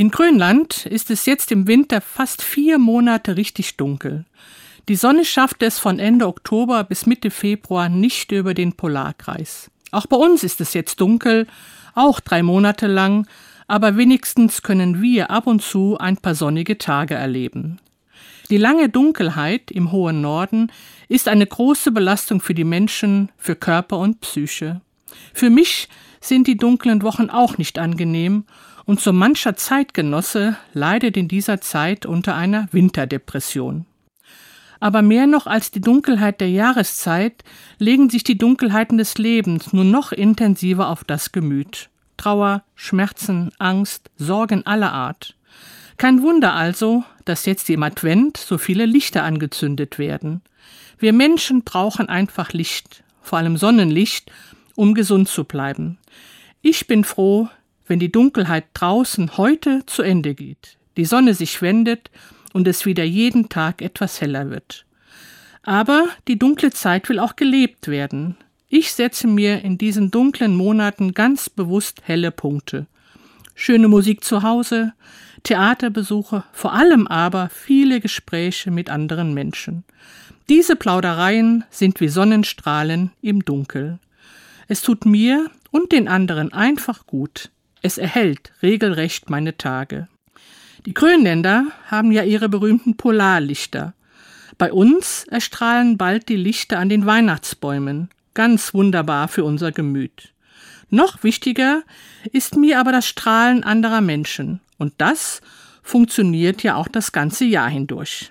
In Grönland ist es jetzt im Winter fast vier Monate richtig dunkel. Die Sonne schafft es von Ende Oktober bis Mitte Februar nicht über den Polarkreis. Auch bei uns ist es jetzt dunkel, auch drei Monate lang, aber wenigstens können wir ab und zu ein paar sonnige Tage erleben. Die lange Dunkelheit im hohen Norden ist eine große Belastung für die Menschen, für Körper und Psyche. Für mich sind die dunklen Wochen auch nicht angenehm, und so mancher Zeitgenosse leidet in dieser Zeit unter einer Winterdepression. Aber mehr noch als die Dunkelheit der Jahreszeit legen sich die Dunkelheiten des Lebens nur noch intensiver auf das Gemüt. Trauer, Schmerzen, Angst, Sorgen aller Art. Kein Wunder also, dass jetzt im Advent so viele Lichter angezündet werden. Wir Menschen brauchen einfach Licht, vor allem Sonnenlicht, um gesund zu bleiben. Ich bin froh, wenn die Dunkelheit draußen heute zu Ende geht, die Sonne sich wendet und es wieder jeden Tag etwas heller wird. Aber die dunkle Zeit will auch gelebt werden. Ich setze mir in diesen dunklen Monaten ganz bewusst helle Punkte. Schöne Musik zu Hause, Theaterbesuche, vor allem aber viele Gespräche mit anderen Menschen. Diese Plaudereien sind wie Sonnenstrahlen im Dunkel. Es tut mir und den anderen einfach gut. Es erhält regelrecht meine Tage. Die Grönländer haben ja ihre berühmten Polarlichter. Bei uns erstrahlen bald die Lichter an den Weihnachtsbäumen ganz wunderbar für unser Gemüt. Noch wichtiger ist mir aber das Strahlen anderer Menschen, und das funktioniert ja auch das ganze Jahr hindurch.